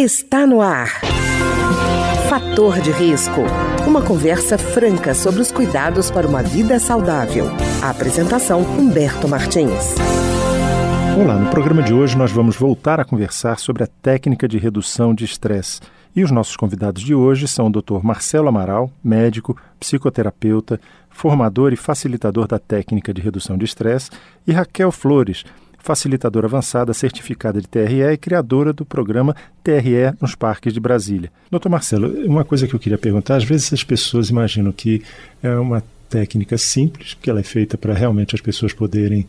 Está no ar. Fator de risco. Uma conversa franca sobre os cuidados para uma vida saudável. A apresentação Humberto Martins. Olá, no programa de hoje nós vamos voltar a conversar sobre a técnica de redução de estresse. E os nossos convidados de hoje são o Dr. Marcelo Amaral, médico, psicoterapeuta, formador e facilitador da técnica de redução de estresse, e Raquel Flores, facilitadora avançada certificada de TRE e criadora do programa TRE nos parques de Brasília. Doutor Marcelo, uma coisa que eu queria perguntar, às vezes as pessoas imaginam que é uma técnica simples, porque ela é feita para realmente as pessoas poderem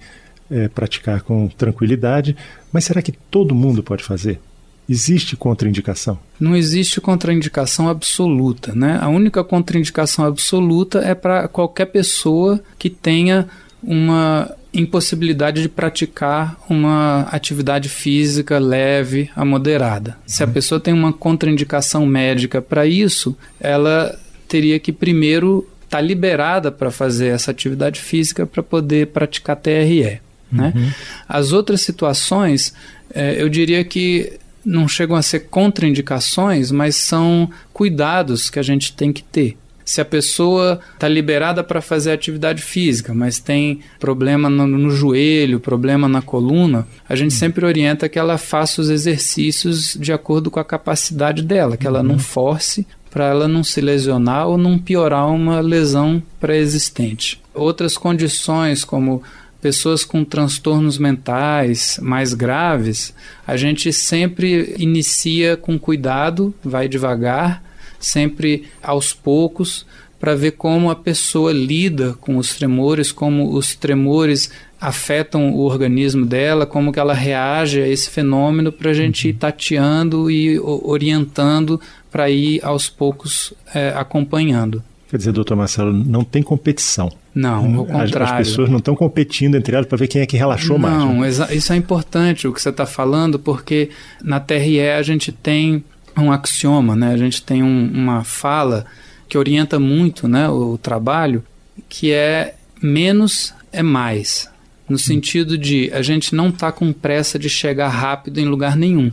é, praticar com tranquilidade, mas será que todo mundo pode fazer? Existe contraindicação? Não existe contraindicação absoluta, né? A única contraindicação absoluta é para qualquer pessoa que tenha uma impossibilidade de praticar uma atividade física leve a moderada. Se a uhum. pessoa tem uma contraindicação médica para isso, ela teria que primeiro estar tá liberada para fazer essa atividade física para poder praticar TRE. Né? Uhum. As outras situações, é, eu diria que não chegam a ser contraindicações, mas são cuidados que a gente tem que ter se a pessoa está liberada para fazer atividade física, mas tem problema no, no, joelho, problema na coluna, a gente uhum. sempre orienta que ela faça os exercícios de acordo com a capacidade dela, que ela não uhum. force para ela não se lesionar ou não piorar uma lesão pré-existente. Outras condições, como pessoas com transtornos mentais mais graves, a gente sempre inicia com cuidado, vai devagar sempre aos poucos, para ver como a pessoa lida com os tremores, como os tremores afetam o organismo dela, como que ela reage a esse fenômeno para a gente ir uhum. tateando e orientando para ir aos poucos é, acompanhando. Quer dizer, doutor Marcelo, não tem competição. Não, ao contrário. As, pessoas não estão competindo entre elas para ver quem é que relaxou não, mais. Não, né? isso é importante o que você está falando, porque na TRE a gente tem um axioma, né? A gente tem um, uma fala que orienta muito, né, o, o trabalho, que é menos é mais, no hum. sentido de a gente não está com pressa de chegar rápido em lugar nenhum.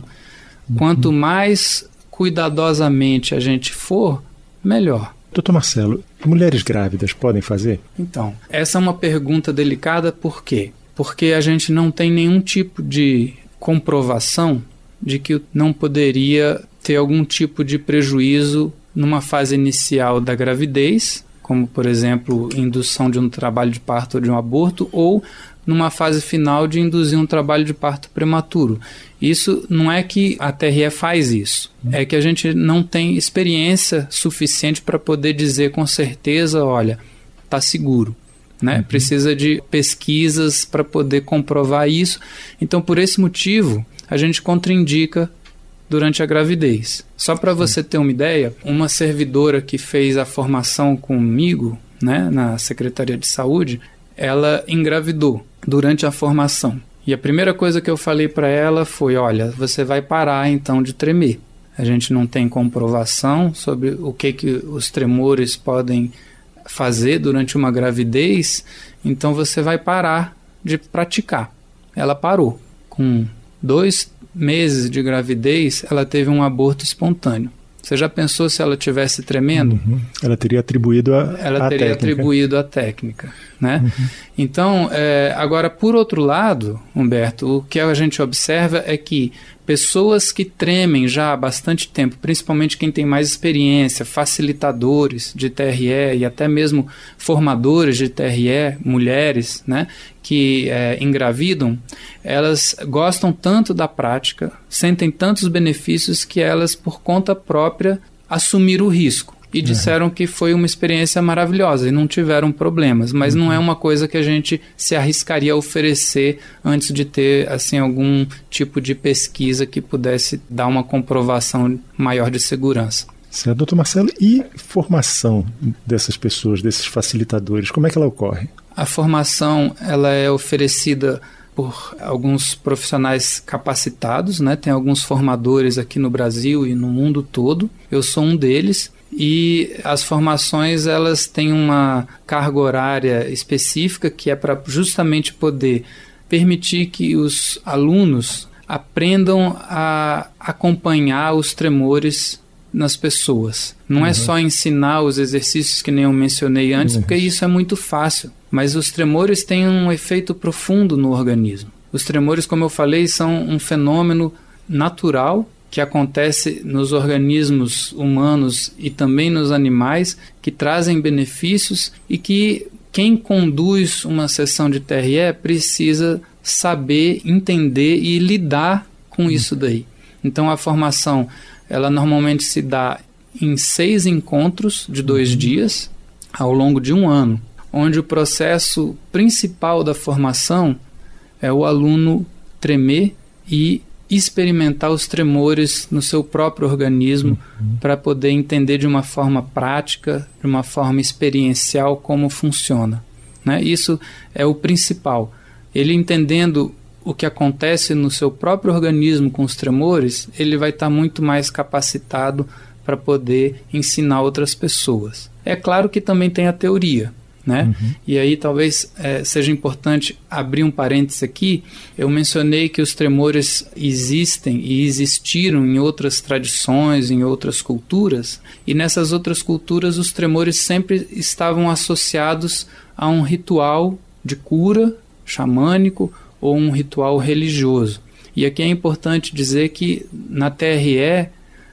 Quanto uhum. mais cuidadosamente a gente for, melhor. Doutor Marcelo, mulheres grávidas podem fazer? Então, essa é uma pergunta delicada, por quê? Porque a gente não tem nenhum tipo de comprovação de que não poderia ter algum tipo de prejuízo numa fase inicial da gravidez, como por exemplo indução de um trabalho de parto ou de um aborto, ou numa fase final de induzir um trabalho de parto prematuro. Isso não é que a TRE faz isso, é que a gente não tem experiência suficiente para poder dizer com certeza, olha, está seguro. Né? Uhum. Precisa de pesquisas para poder comprovar isso. Então, por esse motivo, a gente contraindica durante a gravidez. Só para você ter uma ideia, uma servidora que fez a formação comigo, né, na Secretaria de Saúde, ela engravidou durante a formação. E a primeira coisa que eu falei para ela foi: olha, você vai parar então de tremer. A gente não tem comprovação sobre o que, que os tremores podem fazer durante uma gravidez, então você vai parar de praticar. Ela parou. Com dois, meses de gravidez, ela teve um aborto espontâneo. Você já pensou se ela tivesse tremendo? Uhum. Ela teria atribuído a Ela a teria técnica. atribuído a técnica, né? Uhum. Então, é, agora, por outro lado, Humberto, o que a gente observa é que pessoas que tremem já há bastante tempo, principalmente quem tem mais experiência, facilitadores de TRE e até mesmo formadores de TRE, mulheres, né, que é, engravidam, elas gostam tanto da prática, sentem tantos benefícios que elas, por conta própria, assumiram o risco e disseram uhum. que foi uma experiência maravilhosa e não tiveram problemas, mas uhum. não é uma coisa que a gente se arriscaria a oferecer antes de ter assim algum tipo de pesquisa que pudesse dar uma comprovação maior de segurança. Certo, doutor Marcelo, e formação dessas pessoas, desses facilitadores, como é que ela ocorre? A formação ela é oferecida por alguns profissionais capacitados, né? Tem alguns formadores aqui no Brasil e no mundo todo. Eu sou um deles e as formações elas têm uma carga horária específica que é para justamente poder permitir que os alunos aprendam a acompanhar os tremores nas pessoas. Não é uhum. é só ensinar os exercícios que nem eu mencionei antes, uhum. porque isso é muito fácil. Mas os tremores têm um efeito profundo no organismo. Os tremores, como eu falei, são um fenômeno natural que acontece nos organismos humanos e também nos animais, que trazem benefícios e que quem conduz uma sessão de TRE precisa saber, entender e lidar com uhum. isso daí. Então a formação ela normalmente se dá em seis encontros de dois uhum. dias ao longo de um ano, onde o processo principal da formação é o aluno tremer e experimentar os tremores no seu próprio organismo uhum. para poder entender de uma forma prática, de uma forma experiencial como funciona. Né? Isso é o principal. Ele entendendo o que acontece no seu próprio organismo com os tremores, ele vai estar tá muito mais capacitado para poder ensinar outras pessoas. É claro que também tem a teoria, né? Uhum. E aí talvez é, seja importante abrir um parênteses aqui. Eu mencionei que os tremores existem e existiram em outras tradições, em outras culturas, e nessas outras culturas os tremores sempre estavam associados a um ritual de cura xamânico ou um ritual religioso. E aqui é importante dizer que na TRE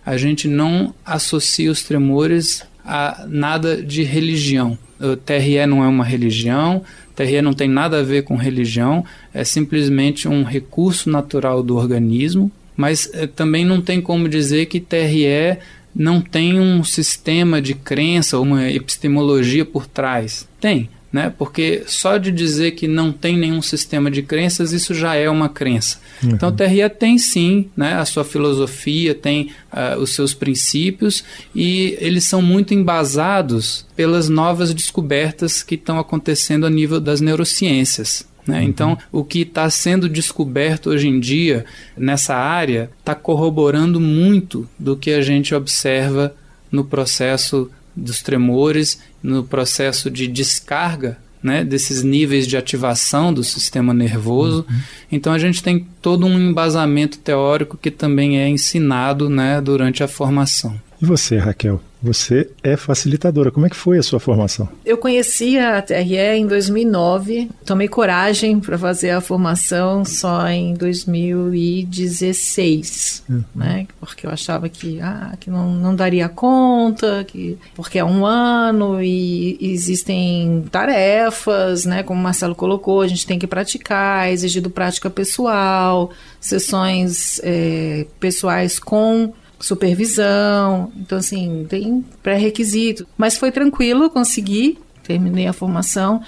a gente não associa os tremores a nada de religião. O TRE não é uma religião, TRE não tem nada a ver com religião, é simplesmente um recurso natural do organismo, mas é, também não tem como dizer que TRE não tem um sistema de crença, uma epistemologia por trás. Tem, né? Porque só de dizer que não tem nenhum sistema de crenças, isso já é uma crença. Uhum. Então, o TRE tem sim né, a sua filosofia, tem uh, os seus princípios e eles são muito embasados pelas novas descobertas que estão acontecendo a nível das neurociências. Né? Uhum. Então, o que está sendo descoberto hoje em dia nessa área está corroborando muito do que a gente observa no processo dos tremores, no processo de descarga né, desses níveis de ativação do sistema nervoso. Uhum. Então a gente tem todo um embasamento teórico que também é ensinado né, durante a formação. E você, Raquel? Você é facilitadora. Como é que foi a sua formação? Eu conheci a TRE em 2009. Tomei coragem para fazer a formação só em 2016, uhum. né? Porque eu achava que, ah, que não, não daria conta, que porque é um ano e existem tarefas, né? Como o Marcelo colocou, a gente tem que praticar, é exigido prática pessoal, sessões é, pessoais com supervisão. Então, assim, tem pré-requisito. Mas foi tranquilo, consegui, terminei a formação.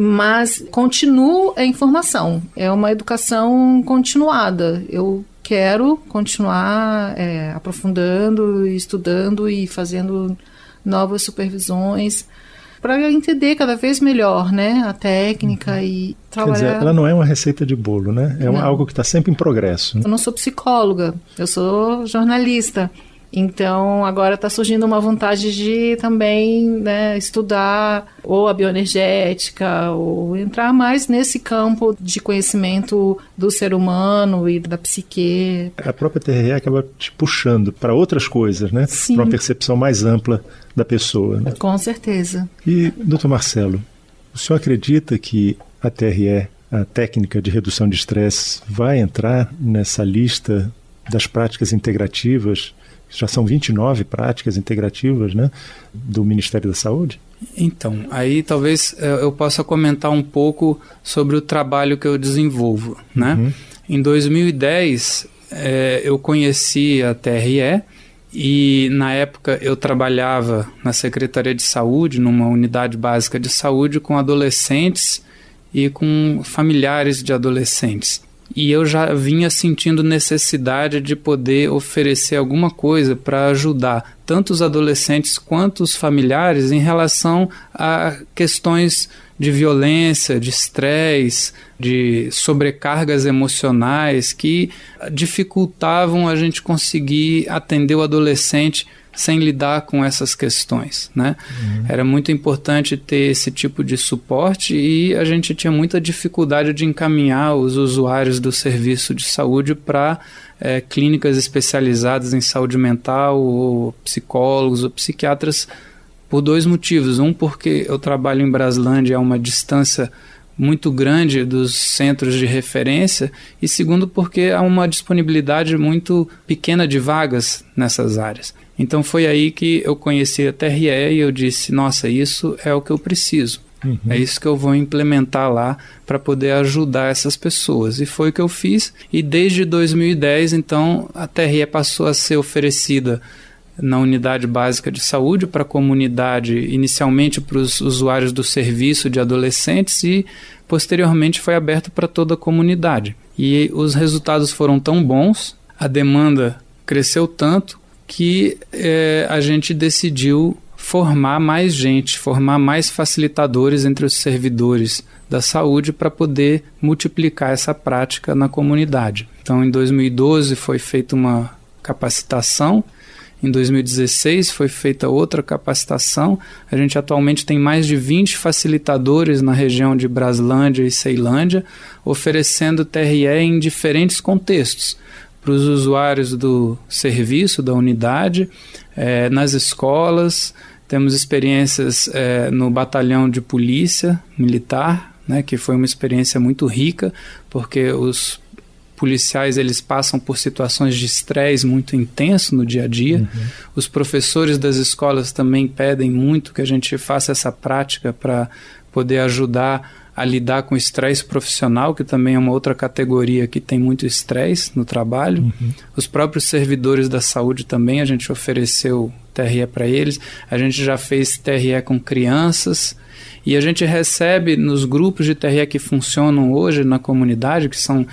Mas continuo a informação. É uma educação continuada. Eu quero continuar é, aprofundando, estudando e fazendo novas supervisões para entender cada vez melhor, né, a técnica uhum. e trabalhar. Quer dizer, ela não é uma receita de bolo, né? É algo que está sempre em progresso. Né? Eu não sou psicóloga, eu sou jornalista. Então, agora está surgindo uma vontade de também né, estudar ou a bioenergética, ou entrar mais nesse campo de conhecimento do ser humano e da psique. A própria TRE acaba te puxando para outras coisas, né? Para uma percepção mais ampla da pessoa. Né? Com certeza. E, doutor Marcelo, o senhor acredita que a TRE, a técnica de redução de estresse, vai entrar nessa lista das práticas integrativas? Já são 29 práticas integrativas né, do Ministério da Saúde? Então, aí talvez eh, eu possa comentar um pouco sobre o trabalho que eu desenvolvo. Né? Uhum. Em 2010, é, eu conheci a TRE e na época eu trabalhava na Secretaria de Saúde, numa unidade básica de saúde, com adolescentes e com familiares de adolescentes. E eu já vinha sentindo necessidade de poder oferecer alguma coisa para ajudar tanto os adolescentes quanto os familiares em relação a questões de violência, de estresse, de sobrecargas emocionais que dificultavam a gente conseguir atender o adolescente sem lidar com essas questões, né? Uhum. Era muito importante ter esse tipo de suporte e a gente tinha muita dificuldade de encaminhar os usuários do serviço de saúde para é, clínicas especializadas em saúde mental, ou psicólogos ou psiquiatras, por dois motivos. Um, porque eu trabalho em Braslândia a uma distância muito grande dos centros de referência, e segundo, porque há uma disponibilidade muito pequena de vagas nessas áreas. Então foi aí que eu conheci a TRE e eu disse: nossa, isso é o que eu preciso. Uhum. É isso que eu vou implementar lá para poder ajudar essas pessoas. E foi o que eu fiz. E desde 2010, então, a TRE passou a ser oferecida na unidade básica de saúde para a comunidade, inicialmente para os usuários do serviço de adolescentes e posteriormente foi aberto para toda a comunidade. E os resultados foram tão bons, a demanda cresceu tanto que é, a gente decidiu formar mais gente, formar mais facilitadores entre os servidores da saúde para poder multiplicar essa prática na comunidade. Então, em 2012 foi feita uma capacitação em 2016 foi feita outra capacitação. A gente atualmente tem mais de 20 facilitadores na região de Braslândia e Ceilândia, oferecendo TRE em diferentes contextos para os usuários do serviço, da unidade, eh, nas escolas. Temos experiências eh, no batalhão de polícia militar, né, que foi uma experiência muito rica, porque os policiais eles passam por situações de estresse muito intenso no dia a dia. Uhum. Os professores das escolas também pedem muito que a gente faça essa prática para poder ajudar a lidar com estresse profissional, que também é uma outra categoria que tem muito estresse no trabalho. Uhum. Os próprios servidores da saúde também, a gente ofereceu TRE para eles. A gente já fez TRE com crianças. E a gente recebe nos grupos de TRE que funcionam hoje na comunidade, que são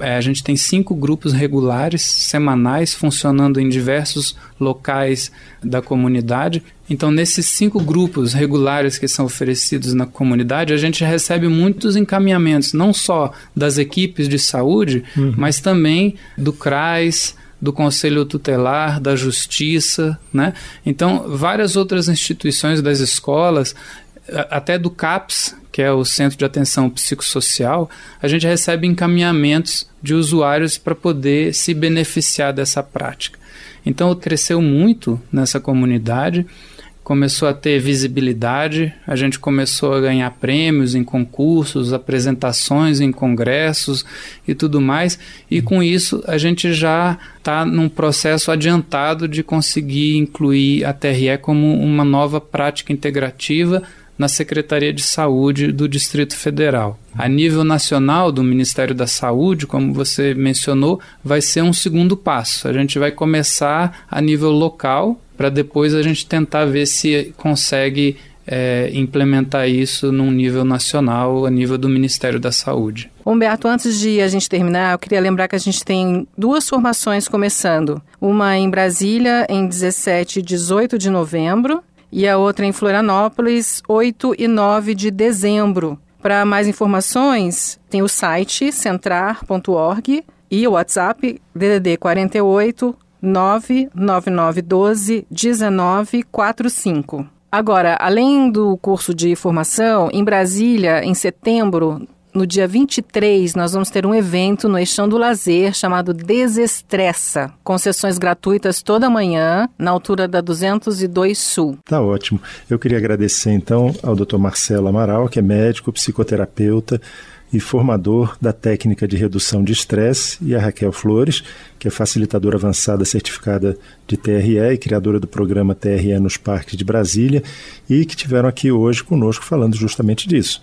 é, a gente tem cinco grupos regulares, semanais, funcionando em diversos locais da comunidade. Então, nesses cinco grupos regulares que são oferecidos na comunidade, a gente recebe muitos encaminhamentos, não só das equipes de saúde, uhum. mas também do CRAS, do Conselho Tutelar, da Justiça, né? Então, várias outras instituições das escolas, até do CAPS, que é o Centro de Atenção Psicossocial, a gente recebe encaminhamentos de usuários para poder se beneficiar dessa prática. Então, cresceu muito nessa comunidade, começou a ter visibilidade, a gente começou a ganhar prêmios em concursos, apresentações em congressos e tudo mais, e com isso a gente já está num processo adiantado de conseguir incluir a TRE como uma nova prática integrativa na Secretaria de Saúde do Distrito Federal. A nível nacional do Ministério da Saúde, como você mencionou, vai ser um segundo passo. A gente vai começar a nível local para depois a gente tentar ver se consegue é, implementar isso num nível nacional, a nível do Ministério da Saúde. Humberto, antes de a gente terminar, eu queria lembrar que a gente tem duas formações começando. Uma em Brasília, em 17 e 18 de novembro, e a outra em Florianópolis, 8 e 9 de dezembro. Para mais informações, tem o site centrar.org e o WhatsApp DDD 48 99912 1945. Agora, além do curso de formação, em Brasília, em setembro, no dia 23, nós vamos ter um evento no Eixão do Lazer chamado Desestressa, com sessões gratuitas toda manhã, na altura da 202 Sul. Tá ótimo. Eu queria agradecer então ao Dr. Marcelo Amaral, que é médico, psicoterapeuta e formador da técnica de redução de estresse, e a Raquel Flores, que é facilitadora avançada certificada de TRE e criadora do programa TRE nos Parques de Brasília, e que tiveram aqui hoje conosco falando justamente disso,